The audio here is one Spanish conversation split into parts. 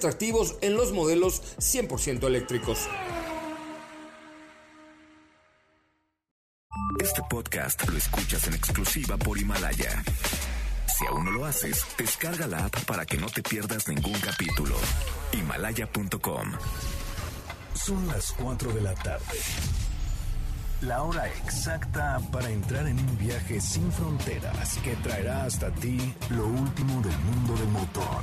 atractivos en los modelos 100% eléctricos. Este podcast lo escuchas en exclusiva por Himalaya. Si aún no lo haces, descarga la app para que no te pierdas ningún capítulo. Himalaya.com. Son las 4 de la tarde. La hora exacta para entrar en un viaje sin fronteras que traerá hasta ti lo último del mundo del motor.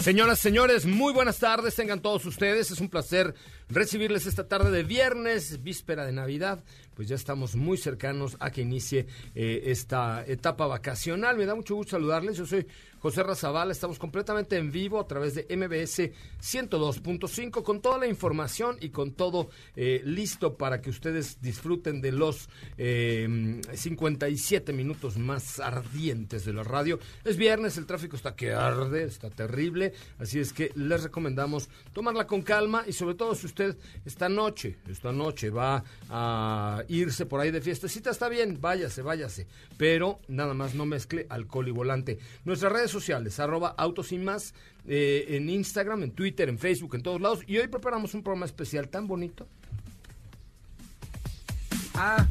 Señoras, señores, muy buenas tardes, tengan todos ustedes. Es un placer recibirles esta tarde de viernes, víspera de Navidad. Pues ya estamos muy cercanos a que inicie eh, esta etapa vacacional. Me da mucho gusto saludarles. Yo soy José Razabala. Estamos completamente en vivo a través de MBS 102.5 con toda la información y con todo eh, listo para que ustedes disfruten de los 57 eh, minutos más ardientes de la radio. Es viernes, el tráfico está que arde, está terrible, así es que les recomendamos tomarla con calma y sobre todo si usted esta noche, esta noche va a irse por ahí de fiestecita, está bien, váyase, váyase, pero nada más no mezcle alcohol y volante. Nuestras redes sociales, arroba autos más, eh, en Instagram, en Twitter, en Facebook, en todos lados. Y hoy preparamos un programa especial tan bonito. Ah,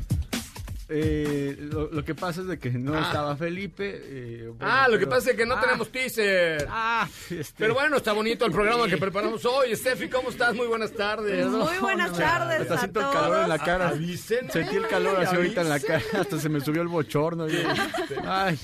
eh, lo, que pasa es de que no ah. estaba Felipe. Eh, ah, lo que pasa es que no ah. tenemos teaser. Ah, este. Pero bueno, está bonito el programa que preparamos hoy. Steffi, ¿cómo estás? Muy buenas tardes. Muy buenas tardes. Hasta siento el calor en la cara. Sentí el calor así ahorita en la cara. Hasta se me subió el bochorno. Ay.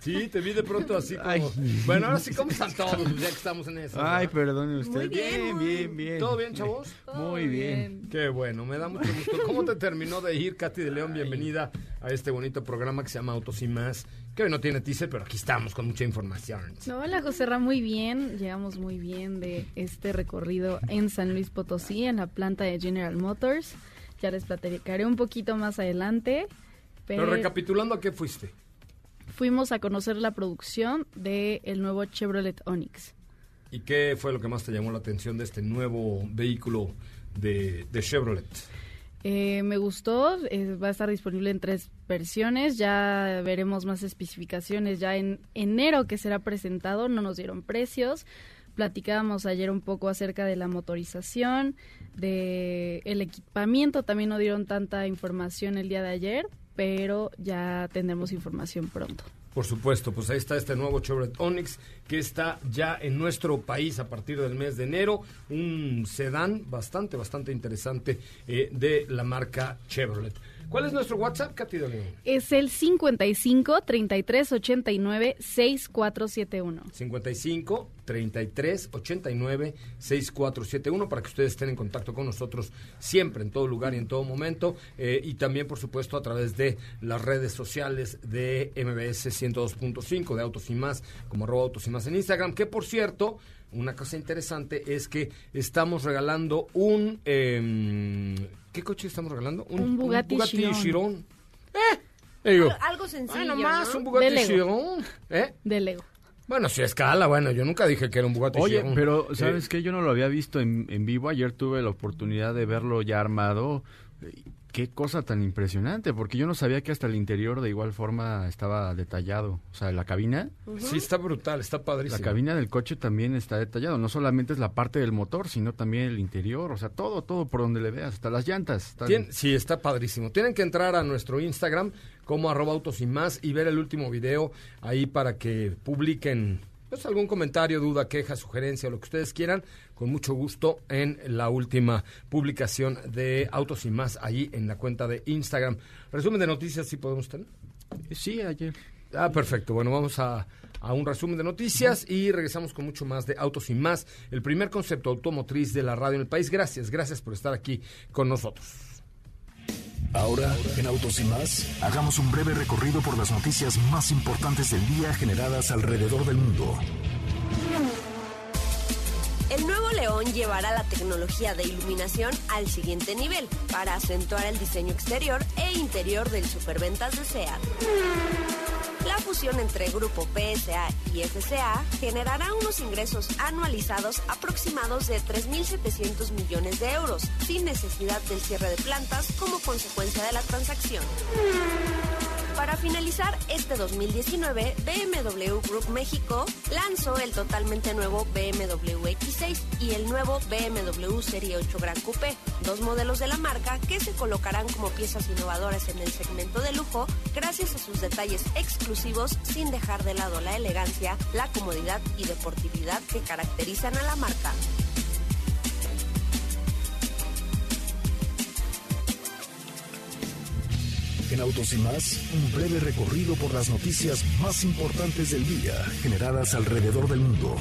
Sí, te vi de pronto así como. Bueno, ahora sí, ¿cómo están todos? Ya que estamos en eso. Ay, perdone usted. bien, bien, bien, ¿Todo bien, chavos? muy bien. Qué bueno, me da mucho gusto. ¿Cómo te terminó de ir, Katy de León? Bienvenida a este bonito programa que se llama Autos y Más. Que hoy no tiene teaser, pero aquí estamos con mucha información. hola, José Ra, muy bien. Llegamos muy bien de este recorrido en San Luis Potosí, en la planta de General Motors. Ya les platicaré un poquito más adelante. pero recapitulando, ¿a qué fuiste? Fuimos a conocer la producción del el nuevo Chevrolet Onix. ¿Y qué fue lo que más te llamó la atención de este nuevo vehículo de, Chevrolet? Eh, me gustó, eh, va a estar disponible en tres versiones, ya veremos más especificaciones ya en enero que será presentado, no nos dieron precios, platicábamos ayer un poco acerca de la motorización, de el equipamiento, también no dieron tanta información el día de ayer, pero ya tendremos información pronto. Por supuesto, pues ahí está este nuevo Chevrolet Onix que está ya en nuestro país a partir del mes de enero, un sedán bastante, bastante interesante eh, de la marca Chevrolet. ¿Cuál es nuestro WhatsApp, Katy Es el 55 33 89 6471. 55 33 89 6471 para que ustedes estén en contacto con nosotros siempre, en todo lugar y en todo momento. Eh, y también, por supuesto, a través de las redes sociales de MBS 102.5, de Autos y Más, como arroba Autos y Más en Instagram, que por cierto una cosa interesante es que estamos regalando un... Em, ¿Qué coche estamos regalando? Un, Bugatti, Chiron. ¿Eh? algo sencillo. más, un Bugatti de Chiron. ¿Eh? De Lego. Bueno, si escala, bueno, yo nunca dije que era un Bugatti Oye, pero eh, ¿sabes qué? Yo no lo había visto en, en vivo. Ayer tuve la oportunidad de verlo ya armado Qué cosa tan impresionante, porque yo no sabía que hasta el interior de igual forma estaba detallado. O sea, la cabina. Sí, está brutal, está padrísimo. La cabina del coche también está detallado. No solamente es la parte del motor, sino también el interior. O sea, todo, todo por donde le veas, hasta las llantas. sí, está padrísimo. Tienen que entrar a nuestro Instagram como arroba autos y más y ver el último video ahí para que publiquen pues algún comentario, duda, queja, sugerencia, lo que ustedes quieran, con mucho gusto en la última publicación de Autos y más, allí en la cuenta de Instagram. Resumen de noticias, si podemos tener. Sí, ayer. Ah, perfecto. Bueno, vamos a, a un resumen de noticias y regresamos con mucho más de Autos y más, el primer concepto automotriz de la radio en el país. Gracias, gracias por estar aquí con nosotros. Ahora, en Autos y más, hagamos un breve recorrido por las noticias más importantes del día generadas alrededor del mundo. El nuevo León llevará la tecnología de iluminación al siguiente nivel para acentuar el diseño exterior e interior del superventas de SEAT. La fusión entre Grupo PSA y FCA generará unos ingresos anualizados aproximados de 3.700 millones de euros, sin necesidad del cierre de plantas como consecuencia de la transacción. Para finalizar este 2019, BMW Group México lanzó el totalmente nuevo BMW X6 y el nuevo BMW Serie 8 Gran Coupé, dos modelos de la marca que se colocarán como piezas innovadoras en el segmento de lujo gracias a sus detalles exclusivos sin dejar de lado la elegancia, la comodidad y deportividad que caracterizan a la marca. En Autos y más, un breve recorrido por las noticias más importantes del día generadas alrededor del mundo.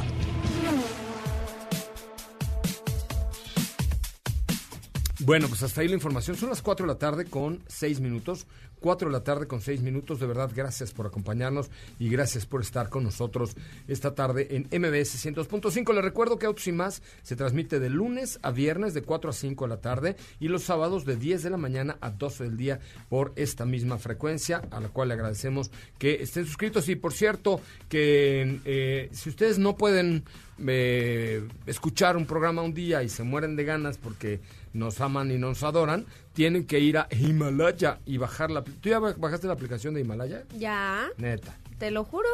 Bueno, pues hasta ahí la información. Son las 4 de la tarde con 6 minutos. 4 de la tarde con 6 minutos. De verdad, gracias por acompañarnos y gracias por estar con nosotros esta tarde en MBS 102.5. Les recuerdo que Autos y Más se transmite de lunes a viernes de 4 a 5 de la tarde y los sábados de 10 de la mañana a 12 del día por esta misma frecuencia, a la cual le agradecemos que estén suscritos. Y por cierto, que eh, si ustedes no pueden eh, escuchar un programa un día y se mueren de ganas porque nos aman y nos adoran, tienen que ir a Himalaya y bajar la... ¿Tú ya bajaste la aplicación de Himalaya? Ya, Neta. te lo juro.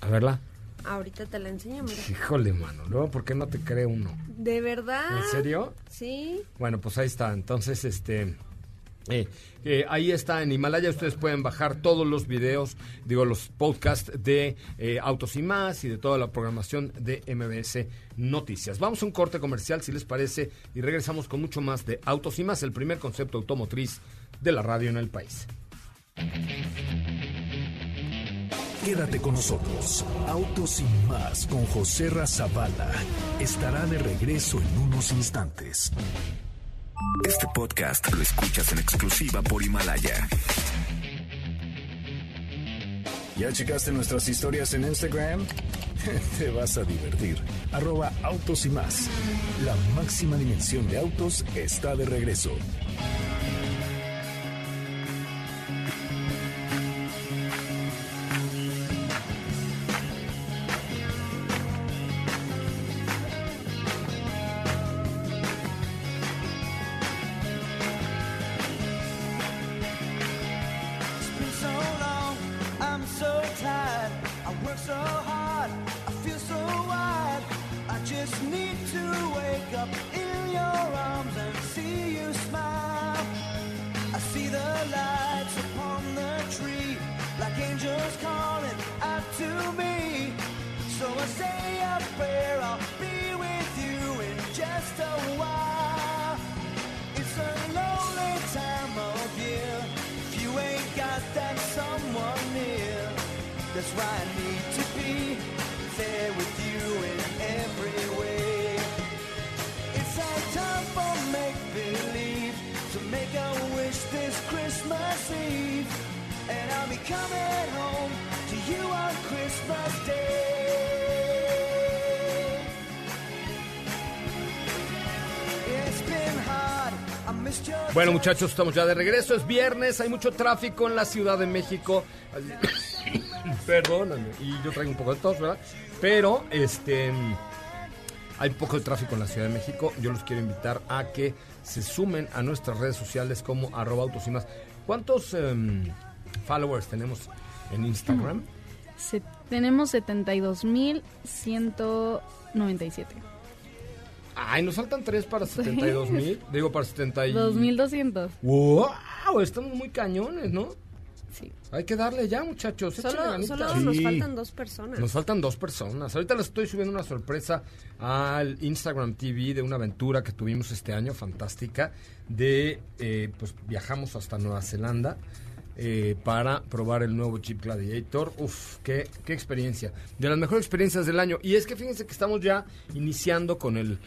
A verla. Ahorita te la enseño, mira. Híjole, mano. Luego, ¿por qué no te cree uno? ¿De verdad? ¿En serio? Sí. Bueno, pues ahí está. Entonces, este... eh, ahí está en Himalaya, ustedes pueden bajar todos los videos, digo, los podcasts de eh, Autos y Más y de toda la programación de MBS Noticias. Vamos a un corte comercial, si les parece, y regresamos con mucho más de Autos y Más, el primer concepto automotriz de la radio en el país. Quédate con nosotros. Autos y más con José Razabala estará de regreso en unos instantes. Este podcast lo escuchas en exclusiva por Himalaya. ¿Ya checaste nuestras historias en Instagram? Te vas a divertir. Arroba autos y más. La máxima dimensión de autos está de regreso. Bueno, muchachos, estamos ya de regreso. Es viernes, hay mucho tráfico en la Ciudad de México. Perdóname. Y yo traigo un poco de tos, ¿verdad? Pero, este. Hay poco de tráfico en la Ciudad de México. Yo los quiero invitar a que se sumen a nuestras redes sociales como arroba autos y más. ¿Cuántos em, followers tenemos en Instagram? Se- tenemos 72.197. Ay, nos faltan tres para 72 mil. Digo, para 70 y... 2.200. ¡Wow! Estamos muy cañones, ¿no? Sí. Hay que darle ya, muchachos. Solo, solo Sí. nos faltan dos personas. Nos faltan dos personas. Ahorita les estoy subiendo una sorpresa al Instagram TV de una aventura que tuvimos este año, fantástica, de, eh, pues viajamos hasta Nueva Zelanda eh, para probar el nuevo Jeep Gladiator. Uf, qué, qué experiencia. De las mejores experiencias del año. Y es que fíjense que estamos ya iniciando con el,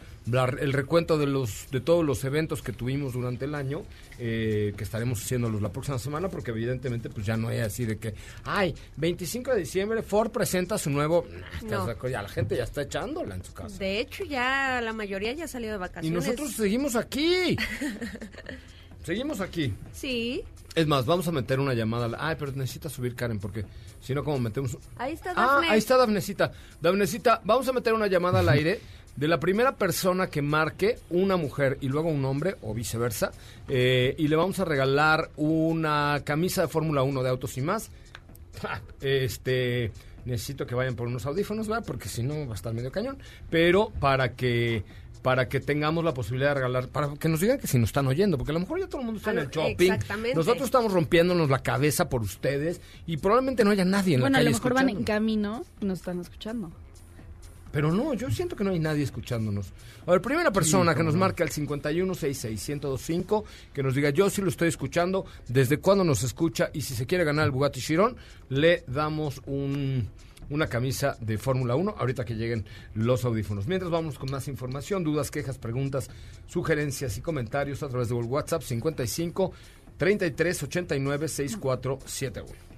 el recuento de los de todos los eventos que tuvimos durante el año, eh, que estaremos haciéndolos la próxima semana, porque evidentemente pues ya no hay así de que, ay, 25 de diciembre Ford presenta su nuevo... No. ya la gente ya está echándola en su casa. De hecho, ya la mayoría ya salió de Y vacaciones. nosotros seguimos aquí. seguimos aquí. Sí, Es más, vamos a meter una llamada. al- Ay, pero necesita subir Karen porque si no, como metemos... ahí está Ah, Dafne. ahí está Dafnecita. Dafnecita, vamos a meter una llamada al aire de la primera persona que marque una mujer y luego un hombre o viceversa. eh, y le vamos a regalar una camisa de Fórmula 1 de Autos y más. Ja, Este, necesito que vayan por unos audífonos, ¿verdad? Porque si no va a estar medio cañón. Pero para que para que tengamos la posibilidad de regalar, para que nos digan que si nos están oyendo, porque a lo mejor ya todo el mundo está en A el shopping. exactamente. Nosotros estamos rompiéndonos la cabeza por ustedes y probablemente no haya nadie en Bueno, la a calle lo mejor van en camino y nos están escuchando. Pero no, yo siento que no hay nadie escuchándonos. A ver, primera persona que nos marque al 51661025, que nos diga yo sí lo estoy escuchando, desde cuándo nos escucha y si se quiere ganar el Bugatti Chiron, le damos un, una camisa de Fórmula 1 ahorita que lleguen los audífonos. Mientras vamos con más información, dudas, quejas, preguntas, sugerencias y comentarios a través de WhatsApp 55 33 89 6471.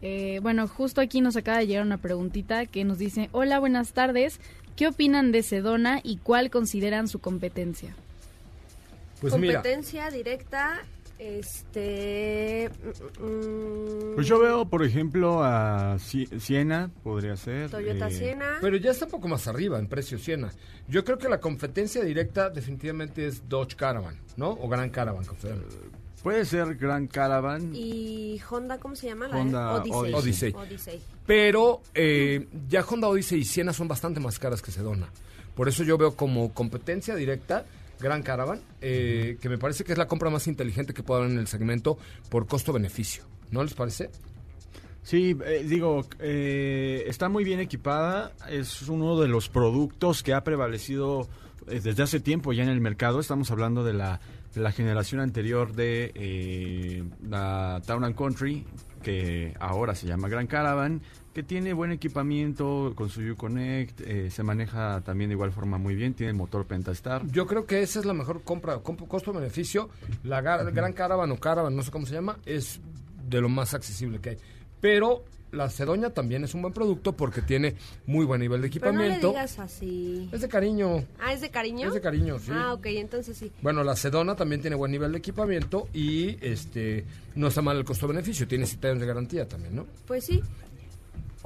Eh, bueno, justo aquí nos acaba de llegar una preguntita que nos dice, hola, buenas tardes, ¿qué opinan de Sedona y cuál consideran su competencia? Pues mira, Competencia directa, este... mm, mm, Pues yo veo, por ejemplo, a Sie- Siena, podría ser. Toyota eh, Siena. Pero ya está un poco más arriba en precio Siena. Yo creo que la competencia directa definitivamente es Dodge Caravan, ¿no? O Gran Caravan, llama. Puede ser Gran Caravan. Y Honda, ¿cómo se llama? La Honda Odyssey. Odyssey. Odyssey. Pero eh, ya Honda Odyssey y Siena son bastante más caras que Sedona. Por eso yo veo como competencia directa Gran Caravan, eh, que me parece que es la compra más inteligente que pueda haber en el segmento por costo-beneficio. ¿No les parece? Sí, eh, digo, eh, está muy bien equipada, es uno de los productos que ha prevalecido eh, desde hace tiempo ya en el mercado. Estamos hablando de la, de la generación anterior de la Town and Country, que ahora se llama Gran Caravan, que tiene buen equipamiento con su Uconnect, eh, se maneja también de igual forma muy bien, tiene el motor Pentastar. Yo creo que esa es la mejor compra, comp- costo-beneficio. La gar- Gran Caravan o Caravan, no sé cómo se llama, es de lo más accesible que hay. Pero la Cedoña también es un buen producto porque tiene muy buen nivel de Pero no le equipamiento. digas así. es de cariño. Ah, ¿es de cariño? Es de cariño, sí. Ah, ok, entonces sí. Bueno, la Sedona también tiene buen nivel de equipamiento y este no está mal el costo-beneficio. Tiene 7 años de garantía también, ¿no? Pues sí.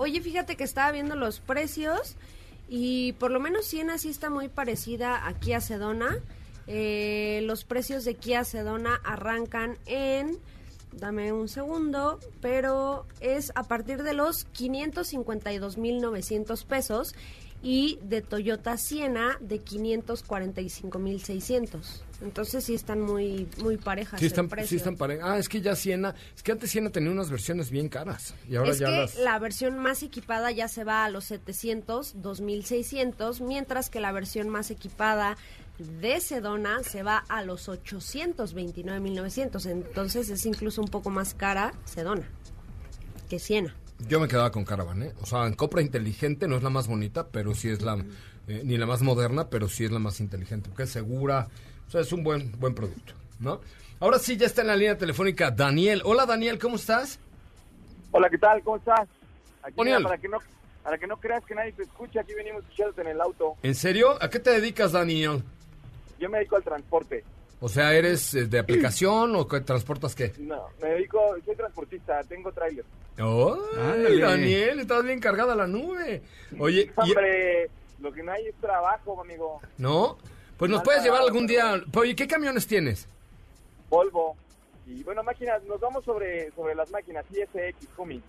Oye, fíjate que estaba viendo los precios y por lo menos Siena sí está muy parecida a Kia Sedona. Eh, los precios de Kia Sedona arrancan en, dame un segundo, pero es a partir de los 552.900 pesos y de Toyota Siena de 545.600. Entonces sí están muy muy parejas Sí están, sí están pare- Ah, es que ya Siena, es que antes Siena tenía unas versiones bien caras y ahora es ya que las la versión más equipada ya se va a los 700, 2600, mientras que la versión más equipada de Sedona se va a los 829.900. Entonces es incluso un poco más cara Sedona que Siena. Yo me quedaba con Caravan, ¿eh? O sea, en compra inteligente no es la más bonita, pero sí es la eh, ni la más moderna, pero sí es la más inteligente, porque es segura, o sea, es un buen buen producto, ¿no? Ahora sí ya está en la línea telefónica Daniel. Hola Daniel, ¿cómo estás? Hola, ¿qué tal? ¿Cómo estás? Aquí, Daniel. para que no para que no creas que nadie te escucha, aquí venimos escuchándote en el auto. ¿En serio? ¿A qué te dedicas, Daniel? Yo me dedico al transporte. O sea, ¿eres eh, de aplicación o transportas qué? No, me dedico, soy transportista, tengo tráiler. ¡Oh! Ándale. Daniel, estás bien cargada la nube. Oye, y- Hombre, lo que no hay es trabajo, amigo. ¿no? Pues nos puedes llevar algún día. Oye, ¿qué camiones tienes? Polvo. Y bueno, máquinas, nos vamos sobre sobre las máquinas ISX, Humi.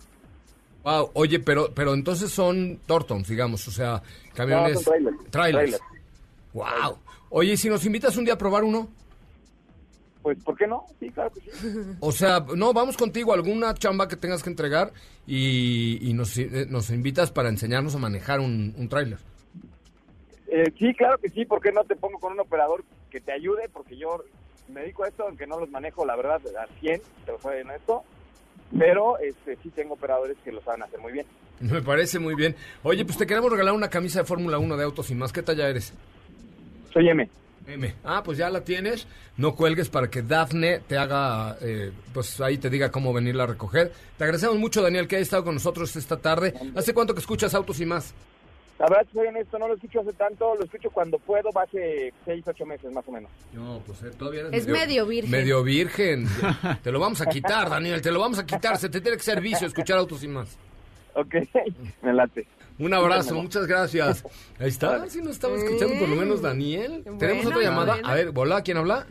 Wow, oye, pero pero entonces son Tortons, digamos, o sea, camiones. No, son trailers. trailers. Trailers. Wow. Oye, ¿y si nos invitas un día a probar uno? Pues, ¿por qué no? Sí, claro que sí. O sea, no, vamos contigo a alguna chamba que tengas que entregar y, y nos, eh, nos invitas para enseñarnos a manejar un, un tráiler. Eh, sí, claro que sí, ¿por qué no te pongo con un operador que te ayude? Porque yo me dedico a esto, aunque no los manejo, la verdad, al 100, te lo soy esto, pero este, sí tengo operadores que lo saben hacer muy bien. Me parece muy bien. Oye, pues te queremos regalar una camisa de Fórmula 1 de autos y más. ¿Qué talla eres? Soy M. M. Ah, pues ya la tienes. No cuelgues para que Dafne te haga, eh, pues ahí te diga cómo venirla a recoger. Te agradecemos mucho, Daniel, que hayas estado con nosotros esta tarde. ¿Hace cuánto que escuchas autos y más? La verdad, soy honesto, no lo escucho hace tanto, lo escucho cuando puedo, va hace 6, 8 meses más o menos. No, pues eh, todavía eres Es medio virgen. Medio virgen. te lo vamos a quitar, Daniel, te lo vamos a quitar. Se te tiene que ser vicio escuchar autos y más. Ok, me late. Un abrazo, muchas gracias. Ahí está, si nos estaba escuchando por lo menos Daniel. Bueno, Tenemos otra llamada. bueno. A ver, hola, ¿quién habla?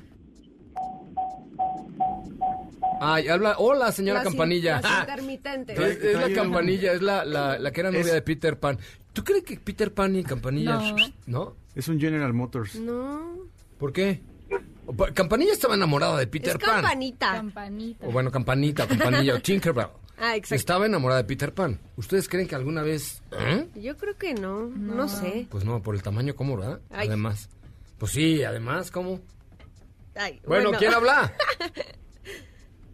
Ay, habla. Hola, señora Campanilla. Ah, es, es la Campanilla, es la, la, la que era novia de Peter Pan. ¿Tú crees que Peter Pan y Campanilla... No. ¿No? Es un General Motors. No. ¿Por qué? Pa- Campanilla estaba enamorada de Peter es Pan. campanita. Campanita. O bueno, Campanita, Campanilla, o Tinkerbell. Ah, exacto. Estaba enamorada de Peter Pan. ¿Ustedes creen que alguna vez... ¿Eh? Yo creo que no. No, sé. Pues no, por el tamaño, ¿cómo, verdad? Ay. Además. Pues sí, además, ¿cómo? Ay, Bueno, ¿quién habla?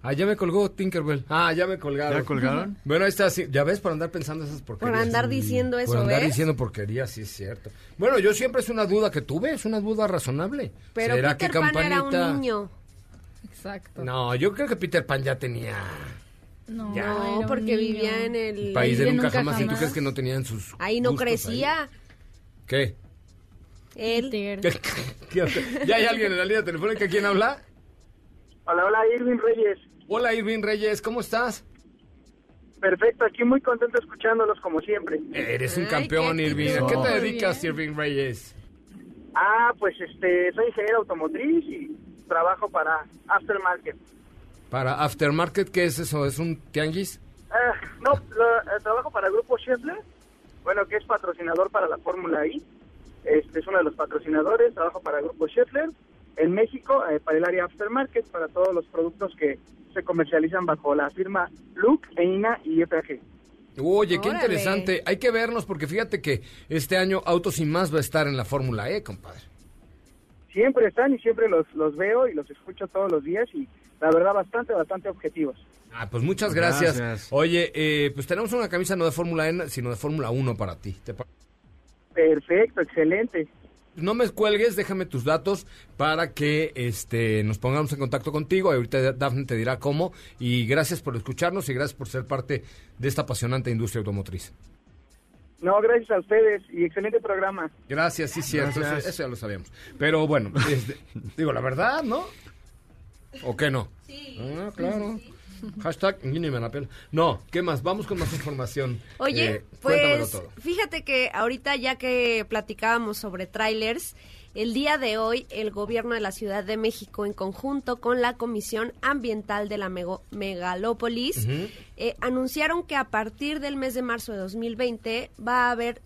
Ah, ya me colgó Tinkerbell. Ah, ya me colgaron. ¿Ya colgaron? Bueno, ahí está, sí. ya ves, por andar pensando esas porquerías. Por andar diciendo eso, Por andar ¿ves? diciendo porquerías, sí es cierto. Bueno, yo siempre es una duda que tuve, es una duda razonable. Pero ¿Será Peter que Pan era un niño. Exacto. No, yo creo que Peter Pan ya tenía No, Ya. porque niño. vivía en el... el país de nunca, nunca jamás. ¿Y tú crees que no tenían sus Ahí no crecía. ahí? ¿Qué? Él. ¿Qué? ¿Ya hay alguien en la línea telefónica? ¿Quién habla? Hola, hola, Irving Reyes. Hola, Irving Reyes, ¿cómo estás? Perfecto, aquí muy contento escuchándolos como siempre. Eres un Ay, campeón, qué Irving. ¿A qué te dedicas, bien. Irving Reyes? Ah, pues este, soy ingeniero automotriz y trabajo para Aftermarket. Para Aftermarket, ¿qué es eso? ¿Es un tianguis? Ah, no, lo- eh, trabajo para Grupo Scheffler, bueno, que es patrocinador para la Fórmula I. Este es uno de los patrocinadores, trabajo para Grupo Scheffler en México, eh, para el área Aftermarket, para todos los productos que se comercializan bajo la firma Look, EINA y FAG. Oye, qué Órale. interesante. Hay que vernos porque fíjate que este año Autos y Más va a estar en la Fórmula E, compadre. Siempre están y siempre los, los veo y los escucho todos los días y la verdad bastante, bastante objetivos. Ah, pues muchas gracias. Gracias. Oye, eh, pues tenemos una camisa no de Fórmula E, sino de Fórmula 1 para ti. ¿Te pa- Perfecto, excelente. no me cuelgues, déjame tus datos para que este nos pongamos en contacto contigo. Ahorita Dafne te dirá cómo. Y gracias por escucharnos y gracias por ser parte de esta apasionante industria automotriz. No, gracias a ustedes y excelente programa. Gracias, sí, cierto. Gracias. Eso, eso ya lo sabíamos. Pero bueno, este, digo, la verdad, ¿no? ¿O qué no? Sí. Ah, claro. Hashtag, ni me la pela. No, ¿qué más? Vamos con más información. Oye, Eh, cuéntamelo pues todo. fíjate que ahorita ya que platicábamos sobre trailers, el día de hoy el gobierno de la Ciudad de México en conjunto con la Comisión Ambiental de la Mego- Megalópolis eh, anunciaron que a partir del mes de marzo de 2020 va a haber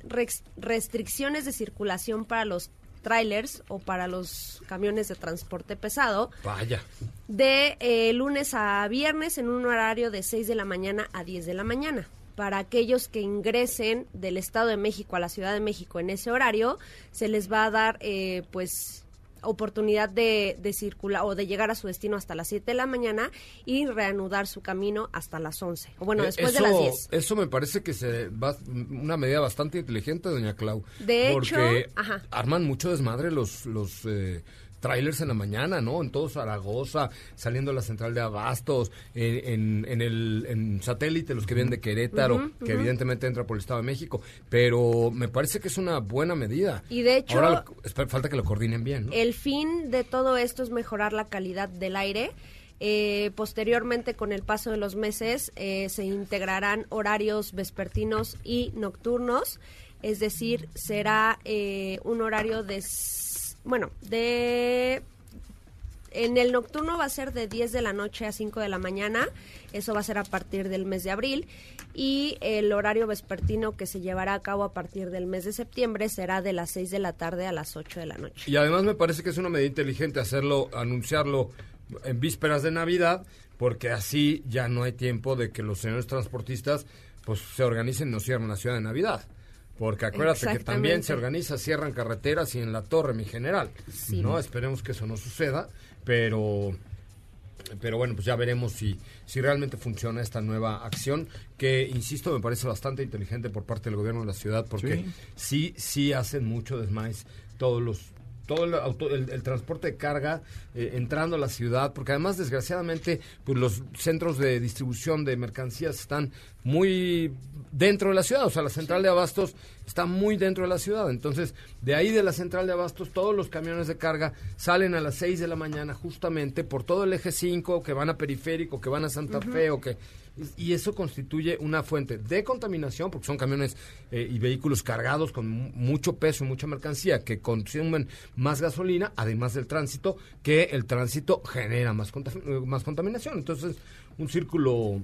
restricciones de circulación para los trailers o para los camiones de transporte pesado Vaya. de eh, lunes a viernes en un horario de 6 de la mañana a 10 de la mañana. Para aquellos que ingresen del Estado de México a la Ciudad de México en ese horario, se les va a dar eh, pues oportunidad de, de circular o de llegar a su destino hasta las 7 de la mañana y reanudar su camino hasta las 11. O bueno, Eh, después eso, de las 10. Eso me parece que se va una medida bastante inteligente, doña Clau. De porque hecho, ajá. arman mucho desmadre los los eh, trailers en la mañana, ¿no? En todo Zaragoza, saliendo a la central de Abastos, en, en, en el en satélite, los que vienen de Querétaro, que evidentemente entra por el Estado de México. Pero me parece que es una buena medida. Y de hecho- Ahora falta que lo coordinen bien, ¿no? El fin de todo esto es mejorar la calidad del aire. Eh, posteriormente, con el paso de los meses, eh, se integrarán horarios vespertinos y nocturnos. Es decir, será eh, un horario de... Bueno, de... En el nocturno va a ser de 10 de la noche a 5 de la mañana. Eso va a ser a partir del mes de abril. Y el horario vespertino que se llevará a cabo a partir del mes de septiembre será de las 6 de la tarde a las 8 de la noche. Y además me parece que es una medida inteligente hacerlo, anunciarlo en vísperas de Navidad, porque así ya no hay tiempo de que los señores transportistas pues se organicen y nos cierren la ciudad de Navidad. Porque acuérdate que también se organiza, cierran carreteras y en la torre, mi general. Sí. ¿no? Esperemos que eso no suceda, pero pero bueno, pues ya veremos si, si realmente funciona esta nueva acción, que, insisto, me parece bastante inteligente por parte del gobierno de la ciudad, porque sí, sí, hacen mucho desmais todos los todo el, auto- el- el transporte de carga eh, entrando a la ciudad, porque además, desgraciadamente, pues los centros de distribución de mercancías están muy dentro de la ciudad, o sea, la central de abastos está muy dentro de la ciudad, entonces, de ahí de la central de abastos, todos los camiones de carga salen a las 6 de la mañana justamente por todo el eje 5, que van a Periférico, que van a Santa Fe, o que... Y eso constituye una fuente de contaminación, porque son camiones eh, y vehículos cargados con mu- mucho peso y mucha mercancía que consumen más gasolina, además del tránsito, que el tránsito genera más, eh, más contaminación. Entonces, un círculo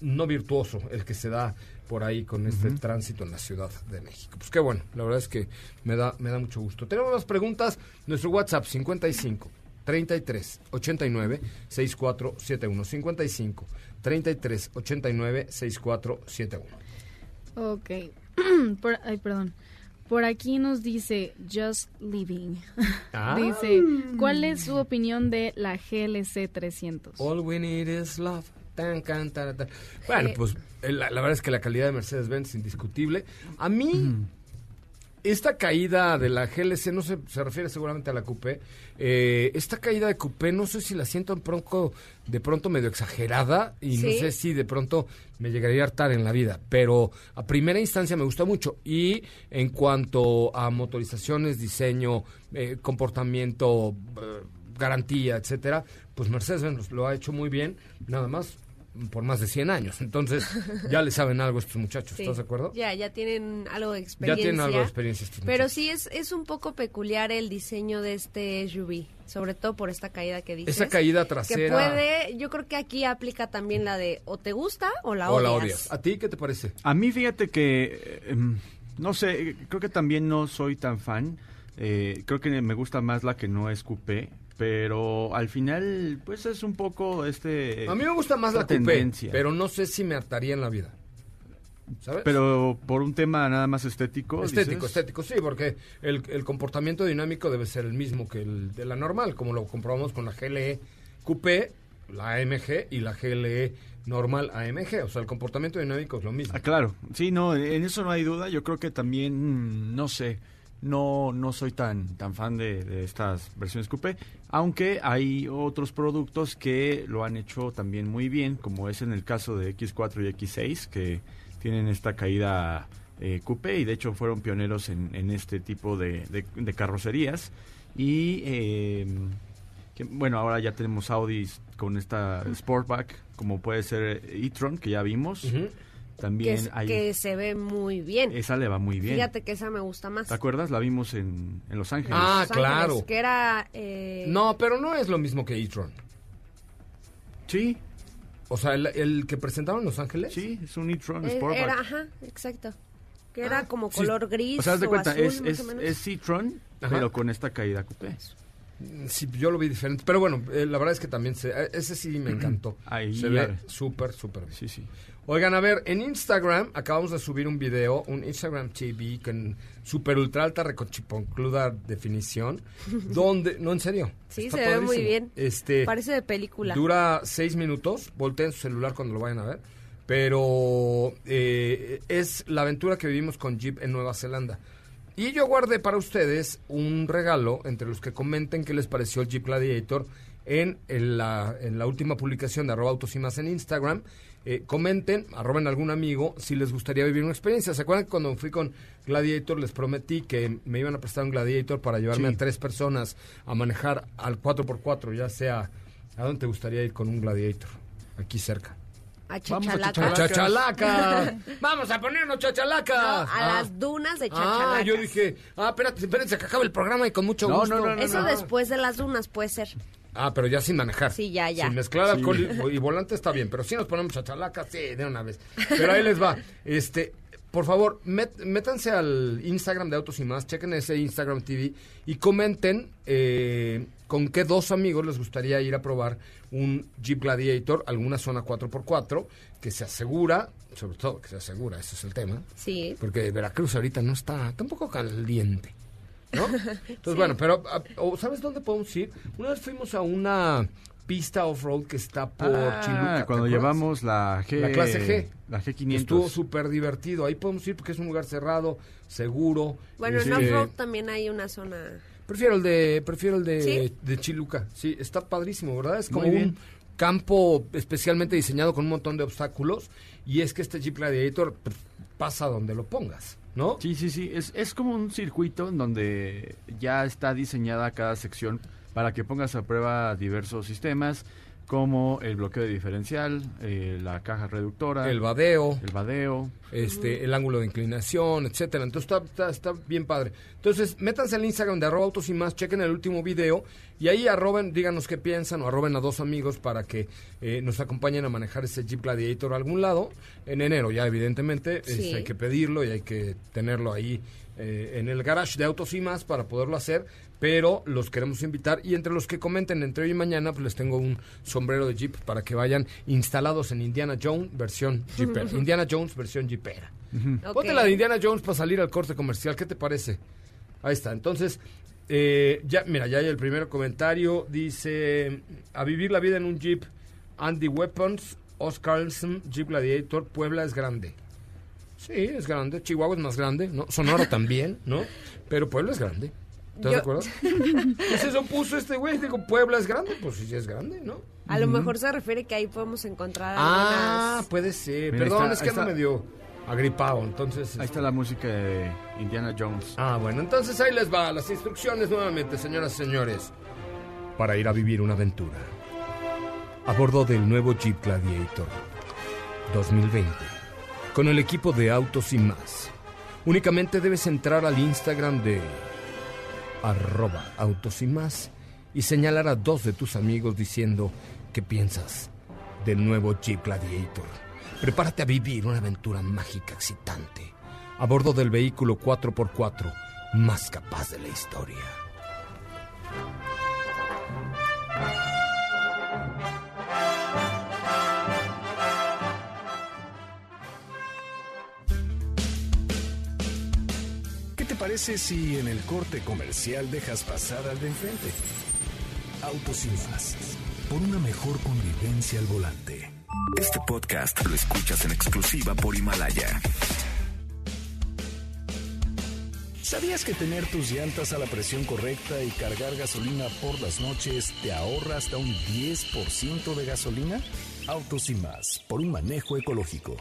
no virtuoso el que se da por ahí con este tránsito en la Ciudad de México. Pues qué bueno, la verdad es que me da, me da mucho gusto. Tenemos más preguntas, nuestro WhatsApp 55 33 89 6471 55 33 89 6471. Ok. Por, ay, perdón. Por aquí nos dice Just Living. Ah. Dice, ¿cuál es su opinión de la GLC 300? All we need is love. Tan, can, tan, tan. Bueno, Eh. pues eh, la, la verdad es que la calidad de Mercedes-Benz es indiscutible. A mí, esta caída de la GLC, no se, se refiere seguramente a la Coupé, eh, esta caída de Coupé, no sé si la siento en pronto, de pronto medio exagerada y no sé si de pronto me llegaría a hartar en la vida, pero a primera instancia me gusta mucho. Y en cuanto a motorizaciones, diseño, eh, comportamiento, eh, garantía, etcétera, pues Mercedes-Benz lo ha hecho muy bien, nada más por más de 100 años. Entonces, ya le saben algo a estos muchachos, Sí. ¿estás de acuerdo? Ya, ya tienen algo de Ya experiencia. tienen algo de experiencia estos Pero muchachos. sí es, es un poco peculiar el diseño de este SUV, sobre todo por esta caída que dices. Esa caída Que trasera. puede, yo creo que aquí aplica también la de o te gusta o la o odias. la odias. ¿A ti qué te parece? A mí fíjate que, eh, em, no sé, creo que también no soy tan fan. Eh, creo que me gusta más la que no es coupé, pero al final, pues es un poco este... A mí me gusta más la coupé, tendencia. pero no sé si me hartaría en la vida. ¿Sabes? Pero por un tema nada más estético. Estético, dices. estético, sí, porque el, el comportamiento dinámico debe ser el mismo que el de la normal, como lo comprobamos con la GLE Coupé, la AMG y la GLE normal AMG. O sea, el comportamiento dinámico es lo mismo. Ah, claro, sí, no, en eso no hay duda. Yo creo que también, no sé, no, no soy tan, tan fan de, estas versiones coupé, aunque hay otros productos que lo han hecho también muy bien, como es en el caso de X4 y X6, que tienen esta caída eh, coupé y de hecho fueron pioneros en, este tipo de, carrocerías. Y eh, bueno, ahora ya tenemos Audis con esta Sportback, como puede ser e-tron, que ya vimos. También es- hay... que se ve muy bien. Esa le va muy bien. Fíjate que esa me gusta más. ¿Te acuerdas? La vimos en, en Los Ángeles. Ah, Los Ángeles, claro. Que era... eh, No, pero no es lo mismo que e-tron. Sí, O sea, el, el que presentaron en Los Ángeles. sí, es un e-tron eh, Sportback. era, ajá, exacto. Que era como sí. color gris o sea, haz de cuenta, azul, es, e-tron, pero con esta caída coupé. Sí, yo lo vi diferente. Pero bueno, eh, la verdad es que también se, eh, ese sí me encantó. Ahí se ve súper, súper bien. Sí, sí. Oigan, a ver, en Instagram acabamos de subir un video, un Instagram TV con super ultra alta recochiponcluda definición, donde, no en serio. Sí, se ve muy bien. Este, Parece de película. Dura seis minutos, volteen su celular cuando lo vayan a ver, pero eh, es la aventura que vivimos con Jeep en Nueva Zelanda. Y yo guardé para ustedes un regalo entre los que comenten qué les pareció el Jeep Gladiator en, en la, en la última publicación de arroba autos y más en Instagram. Eh, comenten, arroben a algún amigo si les gustaría vivir una experiencia. ¿Se acuerdan que cuando fui con Gladiator les prometí que me iban a prestar un Gladiator para llevarme Sí. a tres personas a manejar al 4x4, ya sea... ¿A dónde te gustaría ir con un Gladiator? Aquí cerca. A Vamos a Chachalaca. ¡A Chachalaca. Chachalaca! ¡Vamos a ponernos Chachalaca! No, a Ah. las dunas de Chachalaca. Ah, yo dije, ah, espérate, espérense que acabe el programa y con mucho No, gusto. no, no, no, Eso no. después de las dunas puede ser. Ah, pero ya sin manejar. Sí, ya, ya. Sin mezclar alcohol y, y volante está bien, pero si nos ponemos chachalaca, sí, de una vez. Pero ahí les va. Este, por favor, met- métanse al Instagram de Autos y Más, chequen ese Instagram TV y comenten eh, con qué dos amigos les gustaría ir a probar un Jeep Gladiator, alguna zona 4x4, que se asegura, sobre todo que se asegura, ese es el tema, Sí. porque Veracruz ahorita no está tampoco caliente. ¿No? Entonces, bueno, pero ah, o ¿sabes dónde podemos ir? Una vez fuimos a una pista off-road que está por Ah, Chiluca. ¿te cuando acuerdas? llevamos la G... La clase G. La G500. Estuvo súper divertido. Ahí podemos ir porque es un lugar cerrado, seguro. Bueno, en Este, off-road también hay una zona... Prefiero el de, prefiero el de, ¿Sí? de Chiluca. Sí, está padrísimo, ¿verdad? Es como un campo especialmente diseñado con un montón de obstáculos. Y es que este Jeep Gladiator pues, pasa donde lo pongas, ¿no? Sí, sí, sí. Es, es como un circuito en donde ya está diseñada cada sección para que pongas a prueba diversos sistemas, como el bloqueo de diferencial, eh, la caja reductora, El vadeo. el vadeo. este, el ángulo de inclinación, etcétera. Entonces está, está, está bien padre. Entonces, métanse al Instagram de arroba autos y más, chequen el último video y ahí arroben, díganos qué piensan o arroben a dos amigos para que eh, nos acompañen a manejar ese Jeep Gladiator a algún lado. En enero ya, evidentemente, Sí. hay que pedirlo y hay que tenerlo ahí eh, en el garage de autos y más para poderlo hacer. Pero los queremos invitar y entre los que comenten entre hoy y mañana, pues les tengo un sombrero de Jeep para que vayan instalados en Indiana Jones versión Jeepera. Indiana Jones versión Jeepera. Ponte la de Indiana Jones para salir al corte comercial. ¿Qué te parece? Ahí está. Entonces, eh, ya, mira, ya hay el primer comentario. Dice, a vivir la vida en un Jeep. Andy Weapons, Oscar Carlson, Jeep Gladiator, Puebla es grande. Sí, es grande. Chihuahua es más grande, ¿no? Sonora también, ¿no? Pero Puebla es grande. ¿Estás de Yo- acuerdo? Pues eso puso este güey. Digo, Puebla es grande. Pues sí, es grande, ¿no? A lo mejor se refiere que ahí podemos encontrar Ah, algunas... puede ser. Mira, Perdón, está, es que ahí ando está. medio agripado, entonces... Ahí está la música de Indiana Jones. Ah, bueno, entonces ahí les va las instrucciones nuevamente, señoras y señores, para ir a vivir una aventura. A bordo del nuevo Jeep Gladiator 2020, con el equipo de autos y más. Únicamente debes entrar al Instagram de arroba autos y más y señalar a dos de tus amigos diciendo qué piensas del nuevo Jeep Gladiator. Prepárate a vivir una aventura mágica excitante a bordo del vehículo 4x4 más capaz de la historia. Parece si en el corte comercial dejas pasar al de enfrente? Autos y más. Por una mejor convivencia al volante. Este podcast lo escuchas en exclusiva por Himalaya. ¿Sabías que tener tus llantas a la presión correcta y cargar gasolina por las noches te ahorra hasta un 10% de gasolina? Autos y más, por un manejo ecológico.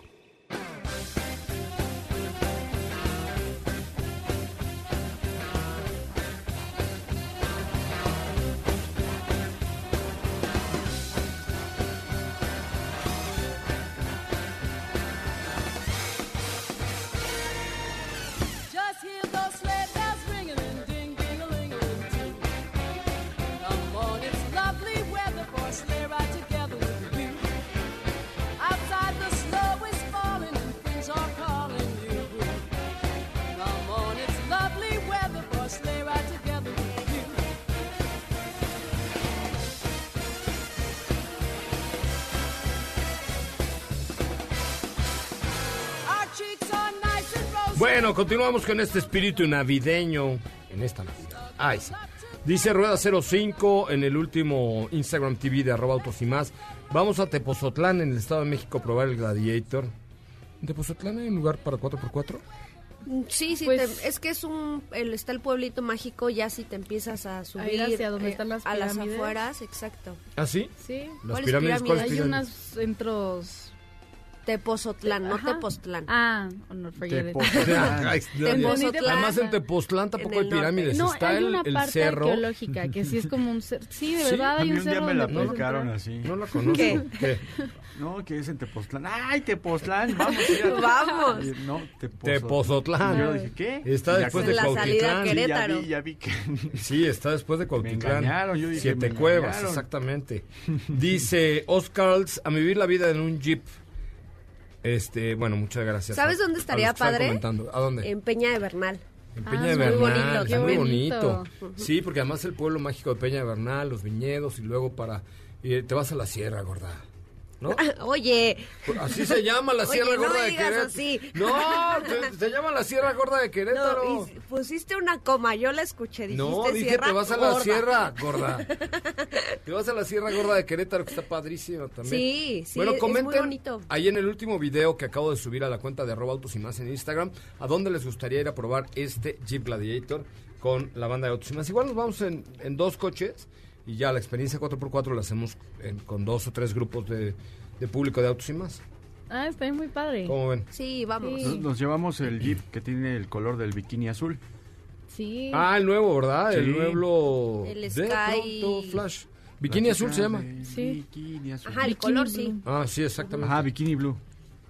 Bueno, continuamos con este espíritu navideño en esta Navidad. Ay, sí. Dice Rueda 05 en el último Instagram TV de arroba autos y más. Vamos a Tepozotlán en el Estado de México a probar el Gladiator. ¿En Tepozotlán hay un lugar para 4x4? Mm, Sí, sí, Pues- te- es que es un, el, está el pueblito mágico, ya si te empiezas a subir ir hacia donde eh, están las a las afueras, exacto. ¿Ah, sí? Sí. Las ¿Cuáles pirámides, ¿cuáles pirámides? Hay pirámides? unos centros... Tepozotlán, no Ajá. Tepoztlán. Ah, no, forget it. Tepozotlán. Ay, Tepozotlán. Además en Tepoztlán tampoco En hay el pirámides. No, Está hay el, una el parte cerro. arqueológica que sí es como un cerro. Sí, de Sí, verdad A hay mí un un día cerro me la donde puedes entrar. así. No la conozco. ¿Qué? ¿Qué? No, que es en Tepoztlán. ¡Ay, Tepoztlán! Vamos. Vamos. Y No, Tepozotlán. Tepozotlán. Y Yo dije, ¿qué? Está ya después de la salida Cuautitlán. Sí, ya Querétaro. vi, ya vi que... Sí, está después de Cuautitlán. engañaron, yo dije, Siete me cuevas, engañaron. exactamente. Dice Oscars, a vivir la vida en un jeep. Este, bueno, muchas gracias. ¿Sabes a- dónde a estaría están padre? comentando. ¿A dónde? En Peña de Bernal. En Ah, Peña de es muy Bernal, bonito, es qué muy bonito. bonito. Sí, porque además el pueblo mágico de Peña de Bernal, los viñedos y luego para... y te vas a la sierra, gorda. ¿No? Oye, Así se llama la Oye, Sierra no Gorda me de digas Querétaro. así. No, se, se llama la Sierra Gorda de Querétaro. no, y pusiste una coma, yo la escuché, dijiste No, dije, sierra te vas a la gorda. sierra, gorda. te vas a la Sierra Gorda de Querétaro, que está padrísimo también. Sí, sí, Bueno, es muy comenten bonito. ahí en el último video que acabo de subir a la cuenta de arroba autos y más en Instagram, a dónde les gustaría ir a probar este Jeep Gladiator con la banda de autos y más. Igual nos vamos en, en dos coches y ya la experiencia 4x4 la hacemos en- con dos o tres grupos de, de público de autos y más. Ah, está muy padre. ¿Cómo ven? Sí, vamos. Sí. Nos, nos llevamos el Jeep que tiene el color del bikini azul. Sí. Ah, el nuevo, ¿verdad? El nuevo... El de Sky- pronto Flash. Bikini azul se llama. de Sí. Bikini azul. Ajá, el Bikini color blue. sí. Ah, sí, exactamente. Ajá, bikini blue.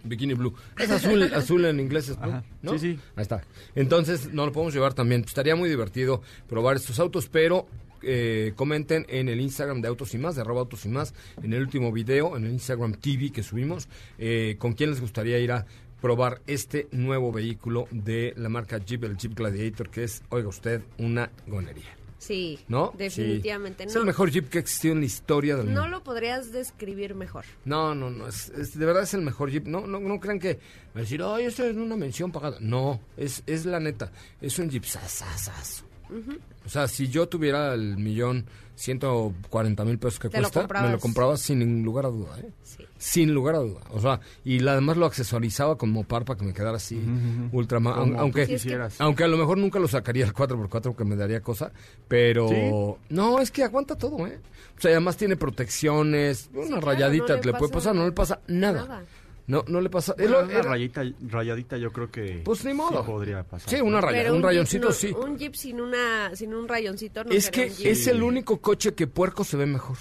Bikini Blue. Es azul, azul en inglés es blue, Ajá. ¿no? Sí, sí. Ahí está. Entonces, nos lo podemos llevar también. Estaría muy divertido probar estos autos, pero eh, comenten en el Instagram de Autos y Más, de arroba Autos y Más, en el último video, en el Instagram TV que subimos, eh, con quién les gustaría ir a probar este nuevo vehículo de la marca Jeep, el Jeep Gladiator, que es, oiga usted, una gonería. Sí, ¿No? definitivamente. Sí. Es No, el mejor Jeep que ha existido en la historia del mundo. no lo podrías describir mejor. No, no, no, es, es- de verdad es el mejor Jeep. No, no, no crean que decir, ay, eso es una mención pagada. No, es, es la neta, es un Jeep sasasazo. O sea, si yo tuviera el millón ciento cuarenta mil pesos que Te lo cuesta, me comprabas. lo compraba sin lugar a duda, ¿eh? Sí. Sin lugar a duda. O sea, y la- además lo accesorizaba con Mopar para que me quedara así, ultra Como aunque, quisieras. aunque a lo mejor nunca lo sacaría el 4x4 porque me daría cosa, pero ¿Sí? no, es que aguanta todo, ¿eh? O sea, además tiene protecciones, una claro, rayadita no le que le puede pasa pasar, no le pasa nada. nada. No, no le pasa. Bueno, una era- rayita, rayadita yo creo que Pues ni modo. sí podría pasar. Sí, una raya, un Jeep rayoncito no- sí. Un jeep sin una sin un rayoncito no Es que un Jeep. es el único coche que puerco se ve mejor.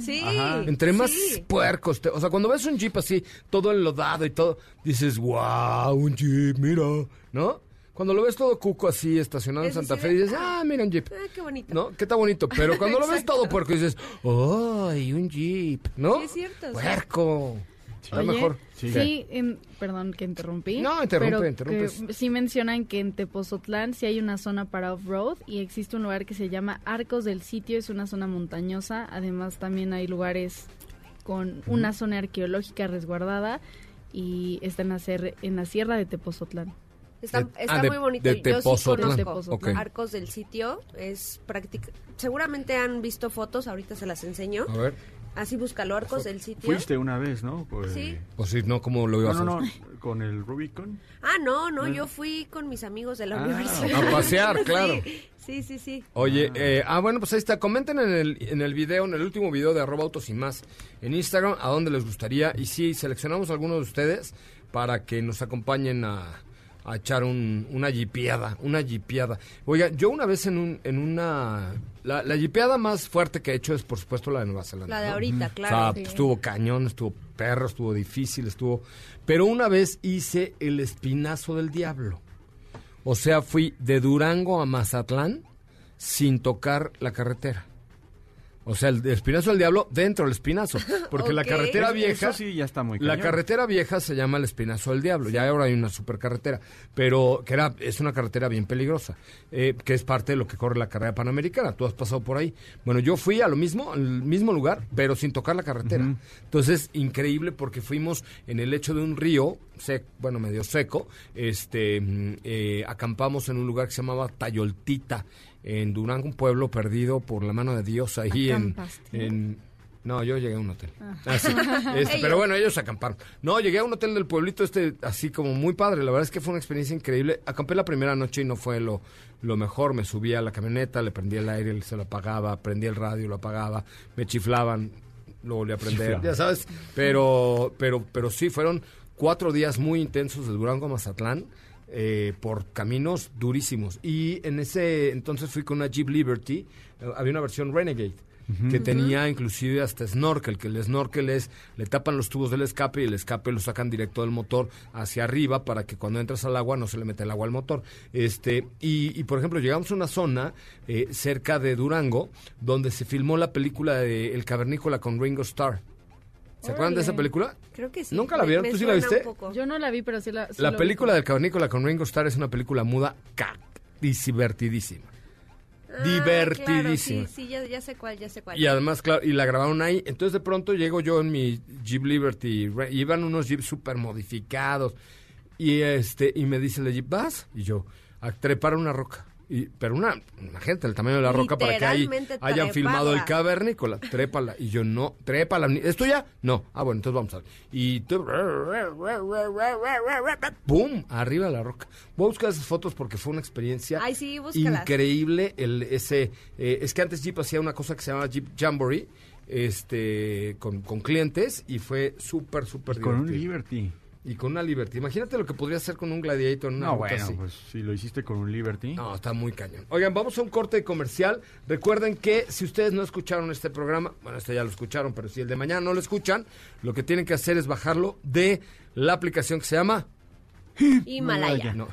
Sí. Ajá. Entre más sí. puercos, te- o sea, cuando ves un Jeep así, todo enlodado y todo, dices, wow, un Jeep, mira, ¿no? Cuando lo ves todo cuco así, estacionado en Santa sí Fe, dices, ah, mira un Jeep. Ah, qué bonito. ¿No? Que está bonito, pero cuando lo ves todo puerco dices, ¡ay, un Jeep! ¿no? Sí, es cierto, sí. Puerco. Está Oye, mejor. Sí, en- perdón que interrumpí. No, interrumpe, pero interrumpes. que sí mencionan que en Tepozotlán sí hay una zona para off-road y existe un lugar que se llama Arcos del Sitio, es una zona montañosa. Además también hay lugares con una zona arqueológica resguardada y está en la, ser- en la sierra de Tepozotlán. Está, De- está ah, de- muy bonito. de Yo sí conozco. Arcos del sitio. Es práctica. Seguramente han visto fotos, ahorita se las enseño. A ver, Así búscalo, Arcos del sitio. Fuiste una vez, ¿no? Pues, Sí. pues sí, ¿no? ¿Cómo lo iba No, a hacer? no, con el Rubicon. Ah, no, no, yo fui con mis amigos de la Ah, universidad. A pasear, claro. Sí, sí, sí. sí. Oye, eh, ah, bueno, pues ahí está. Comenten en el, en el video, en el último video de arroba autos y más en Instagram, a dónde les gustaría. Y sí, seleccionamos a algunos de ustedes para que nos acompañen a, a echar un- una jipeada, una jipeada. Oiga, yo una vez en, un, en una... La, la jipeada más fuerte que he hecho es, por supuesto, la de Nueva Zelanda. La de ¿no? ahorita, O sea, claro. Sí. estuvo cañón, estuvo perro, estuvo difícil, estuvo... Pero una vez hice el espinazo del diablo. O sea, fui de Durango a Mazatlán sin tocar la carretera. O sea, el espinazo del diablo dentro del espinazo. Porque la carretera Eso vieja... sí ya está muy La cañón. carretera vieja se llama el Espinazo del Diablo. Ya ahora hay una supercarretera, pero que era es una carretera bien peligrosa, eh, que es parte de lo que corre la carrera panamericana. Tú has pasado por ahí. Bueno, yo fui a lo mismo, al mismo lugar, pero sin tocar la carretera. Entonces, increíble porque fuimos en el lecho de un río, sec- bueno, medio seco. Este, mm, eh, acampamos en un lugar que se llamaba Tayoltita, en Durango, un pueblo perdido por la mano de Dios ahí en, en no, yo llegué a un hotel. Ah, sí. Este, pero bueno, ellos acamparon. No, llegué a un hotel del pueblito este, así como muy padre. La verdad es que fue una experiencia increíble. Acampé la primera noche y no fue lo, lo mejor. Me subí a la camioneta, le prendí el aire, se lo apagaba, prendí el radio, lo apagaba, me chiflaban, lo volví a prender. Chiflaban. Ya sabes, pero, pero, pero sí, fueron cuatro días muy intensos de Durango a Mazatlán. Eh, por caminos durísimos. Y en ese entonces fui con una Jeep Liberty, eh, había una versión Renegade, que tenía inclusive hasta snorkel, que el snorkel es, le tapan los tubos del escape y el escape lo sacan directo del motor hacia arriba para que cuando entras al agua no se le mete el agua al motor. Este, y, y, por ejemplo, llegamos a una zona eh, cerca de Durango donde se filmó la película de El Cavernícola con Ringo Starr. ¿Se acuerdan de esa película? Creo que sí. ¿Nunca la vieron? me ¿Tú sí la viste? poco. Yo no la vi, pero sí la sí La película ubico. del Cavernícola con Ringo Starr es una película muda divertidísima. Ah, divertidísima. Claro, sí, sí, ya, ya sé cuál, ya sé cuál. Y además, claro, y la grabaron ahí. Entonces, de pronto llego yo en mi Jeep Liberty. y Iban unos Jeeps súper modificados. Y este y me dice el Jeep, ¿vas? Y yo, a trepar una roca. Y, pero una, imagínate el tamaño de la roca para que hayan filmado el cavernícola. Trépala. Y yo, no, trépala. ni- ¿Es tuya? No. Ah, bueno, entonces vamos a ver. Y tú, ¡pum! Arriba de la roca. Voy a buscar esas fotos porque fue una experiencia Ay, sí, búscalas. increíble. El, ese, eh, es que antes Jeep hacía una cosa que se llamaba Jeep Jamboree este, con, con clientes y fue súper, súper Con un divertido. Liberty. Y con una Liberty. Imagínate lo que podría hacer con un Gladiator en una No, ruta bueno, así. pues si lo hiciste con un Liberty. No, está muy cañón. Oigan, vamos a un corte comercial. Recuerden que si ustedes no escucharon este programa, bueno, este ya lo escucharon, pero si el de mañana no lo escuchan, lo que tienen que hacer es bajarlo de la aplicación que se llama Himalaya. No,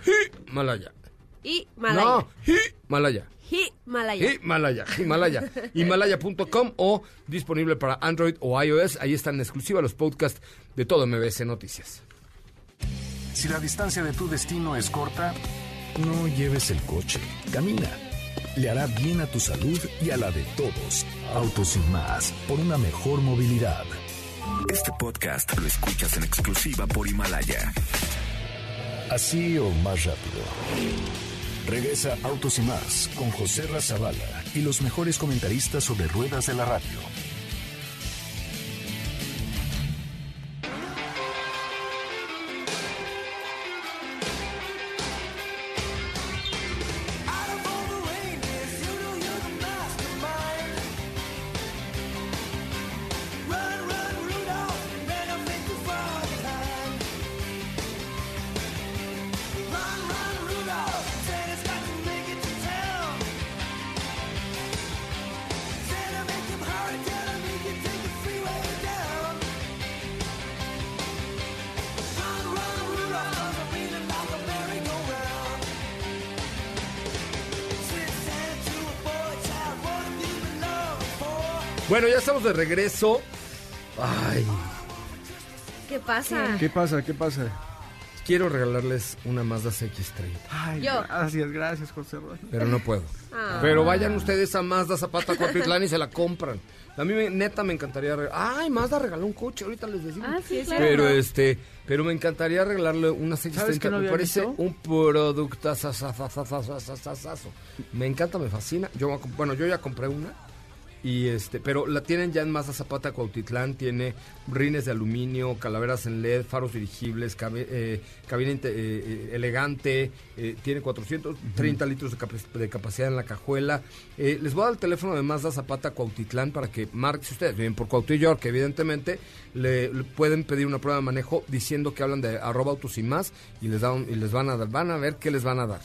Himalaya. Himalaya. No, Himalaya. Himalaya. Himalaya, Himalaya, Himalaya.com o disponible para Android o iOS. Ahí están en exclusiva los podcasts de todo MBS Noticias. Si la distancia de tu destino es corta, no lleves el coche, camina. Le hará bien a tu salud y a la de todos. Autos sin más, por una mejor movilidad. Este podcast lo escuchas en exclusiva por Himalaya. Así o más rápido. Regresa Autos y más con José Razabala y los mejores comentaristas sobre ruedas de la radio. De regreso. Ay, ¿Qué pasa? ¿Qué pasa? ¿Qué pasa? quiero regalarles una Mazda CX-30, Ay, Yo. gracias, gracias, José. Ro- pero no puedo. Ah. Pero vayan ustedes a Mazda Zapata Cuautitlán y se la compran. A mí me- neta me encantaría reg- Ay, Mazda regaló un coche, ahorita les decimos. Ah, sí, Sí, claro. Pero este, pero me encantaría regalarle una ¿Sabes CX-30. qué no me parece visto? un producto Me encanta, me fascina. Yo bueno, yo ya compré una. Y este, pero la tienen ya en Mazda Zapata Cuautitlán, tiene rines de aluminio, calaveras en LED, faros dirigibles, cabe- eh, cabina eh, eh, elegante, eh, tiene 430 litros de, capac- de capacidad en la cajuela. Eh, les voy a dar el teléfono de Mazda Zapata Cuautitlán para que marquen, si ustedes viven por Cuauhtémoc, York, evidentemente, le, le pueden pedir una prueba de manejo diciendo que hablan de arroba autos y más y les, da un- y les van a dar, van a ver qué les van a dar.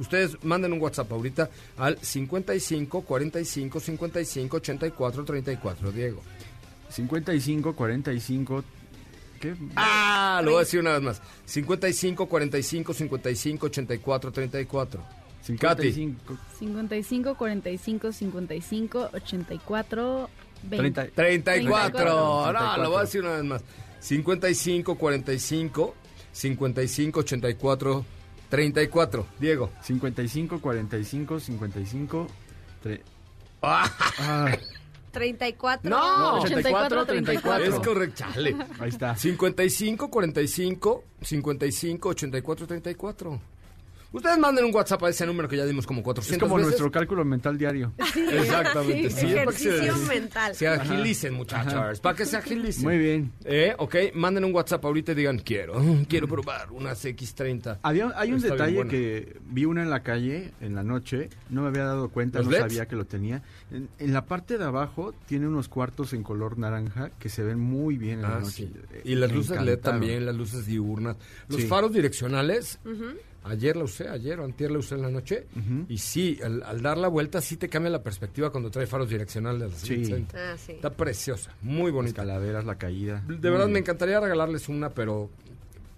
Ustedes manden un WhatsApp ahorita al 55 45 55 84 34, Diego. 55, 45. ¿Qué? Ah, lo voy a decir una vez más. 55 45 55 84 34. Katy. 55. 55 45 55 84 20. 30. 34. No, 34. lo voy a decir una vez más. 55 45 55 84 34. Diego. 55, 45, 55. tre- Ah, 34. No, 84, 34. Es correcto, chale. ahí está. 55 45 55 84 34. Ustedes manden un WhatsApp a ese número que ya dimos como 400 Es como veces. nuestro cálculo mental diario. Exactamente. Sí, sí, que se- ejercicio mental. Se agilicen, muchachos. Para que se agilicen. Muy bien. Eh, ok, manden un WhatsApp ahorita y digan, quiero, quiero probar una CX30. Había, hay un Está detalle que vi una en la calle en la noche, no me había dado cuenta, ¿Los no LEDs? sabía que lo tenía. En, en la parte de abajo tiene unos cuartos en color naranja que se ven muy bien en la Ah, noche. sí. Eh, Y las me luces LED también, las luces diurnas. Los Sí. faros direccionales, ayer la usé, ayer o antier la usé en la noche. Y sí, al, al dar la vuelta sí te cambia la perspectiva cuando trae faros direccionales. Sí. Sí. Ah, sí. Está preciosa, muy Las bonita. calaveras, la caída. De verdad me bien. encantaría regalarles una, pero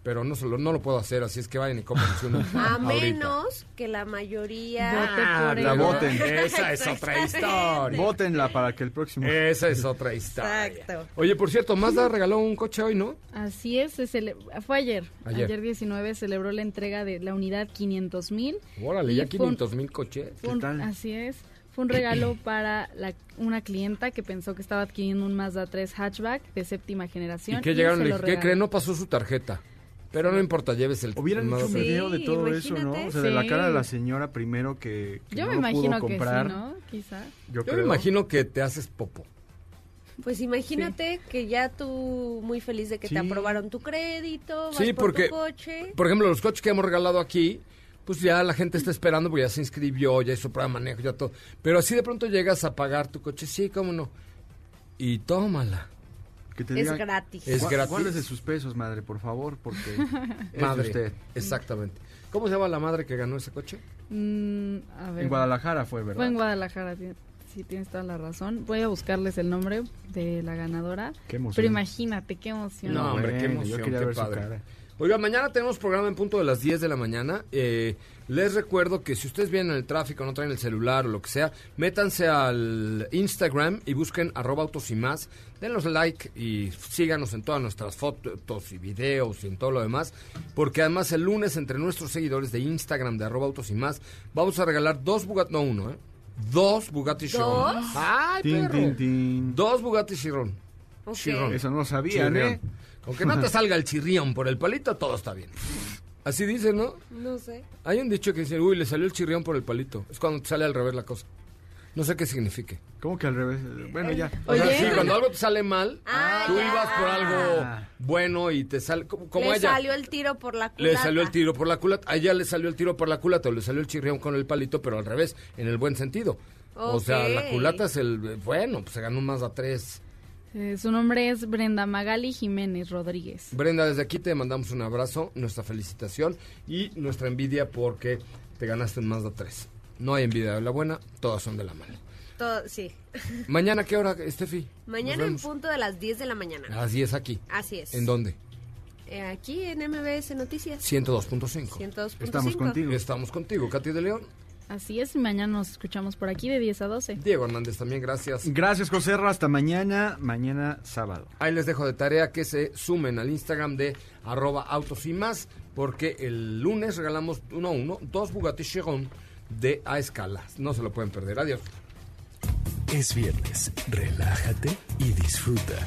pero no, se lo, no lo puedo hacer, así es que vayan y cómprense uno A ahorita. menos que la mayoría... Vote Ah, por la voten. Esa es otra historia. Vótenla para que el próximo... Esa es otra historia. Exacto. Oye, por cierto, Mazda regaló un coche hoy, ¿no? Así es, se cele- fue ayer. Ayer. ayer. 19 celebró la entrega de la unidad 500 mil. Órale, Y ya fue un- 500 mil coches. Fue un- tal? Así es. Fue un regalo para la- una clienta que pensó que estaba adquiriendo un Mazda 3 hatchback de séptima generación. ¿Y qué llegaron? se Le lo dije, ¿qué creen? No pasó su tarjeta. Pero no importa, lleves el... Hubieran el hecho un Mazda. video de todo eso, ¿no? O sea, de la cara de la señora primero que, que Yo no me imagino pudo que comprar. sí, ¿no? Quizá. Yo, me imagino que te haces popo. Pues imagínate que ya tú muy feliz de que Sí. te aprobaron tu crédito, vas Sí, por porque, tu coche. por ejemplo, los coches que hemos regalado aquí, pues ya la gente está esperando porque ya se inscribió, ya hizo prueba de manejo, ya todo. Pero así de pronto llegas a pagar tu coche, sí, cómo no. Y tómala. Que te Es digan, gratis. Es "Gua- gratis. Guárdese sus pesos, madre, por favor, porque es de Madre. usted. Exactamente. ¿Cómo se llama la madre que ganó ese coche? Mm, a ver. En Guadalajara fue, ¿verdad? Fue en Guadalajara, sí tienes toda la razón. Voy a buscarles el nombre de la ganadora. Qué emoción. Pero imagínate, qué emoción. No, hombre, qué emoción, yo quería qué ver su padre. cara. Oiga, mañana tenemos programa en punto de las 10 de la mañana. Eh, les recuerdo que si ustedes vienen en el tráfico, no traen el celular o lo que sea, métanse al Instagram y busquen arroba autos y más. Denos like y síganos en todas nuestras fotos y videos y en todo lo demás. Porque además el lunes entre nuestros seguidores de Instagram de arroba autos y más, vamos a regalar dos Bugatti, no uno, ¿eh? Dos Bugatti Chiron. ¿Dos? ¡Ay, Tin, perro! tin, tin. Dos Bugatti Chiron. Ok. Chiron. Eso no lo sabían, Chirrión. ¿eh? Con que no te salga el chirrión por el palito, todo está bien. Así dice, ¿no? No sé. Hay un dicho que dice, uy, le salió el chirrión por el palito. Es cuando te sale al revés la cosa. No sé qué signifique. ¿Cómo que al revés? Bueno, ya. O sea, Oye. sí, cuando algo te sale mal, Ah, tú ya. ibas por algo Ah. bueno y te sale... Como, como Le ella. salió el tiro por la culata. Le salió el tiro por la culata. A ella le salió el tiro por la culata o le salió el chirrión con el palito, pero al revés, en el buen sentido. O sea, la culata es el... Bueno, pues se ganó más a tres. Eh, su nombre es Brenda Magali Jiménez Rodríguez. Brenda, desde aquí te mandamos un abrazo, nuestra felicitación y nuestra envidia porque te ganaste un Mazda 3. No hay envidia de la buena, todas son de la mala. Todo- sí. Mañana, ¿a ¿qué hora, Estefi? Mañana en punto de las 10 de la mañana. A las 10 aquí. Así es. ¿En dónde? Eh, aquí en MBS Noticias. 102.5. 102.5. Estamos contigo. Estamos contigo, Katy de León. Así es, y mañana nos escuchamos por aquí de 10 a 12. Diego Hernández también, gracias. Gracias, José Ra. Hasta mañana, mañana sábado. Ahí les dejo de tarea que se sumen al Instagram de arroba autos y más, porque el lunes regalamos uno a uno, dos Bugatti Chiron de a escala. No se lo pueden perder. Adiós. Es viernes, relájate y disfruta.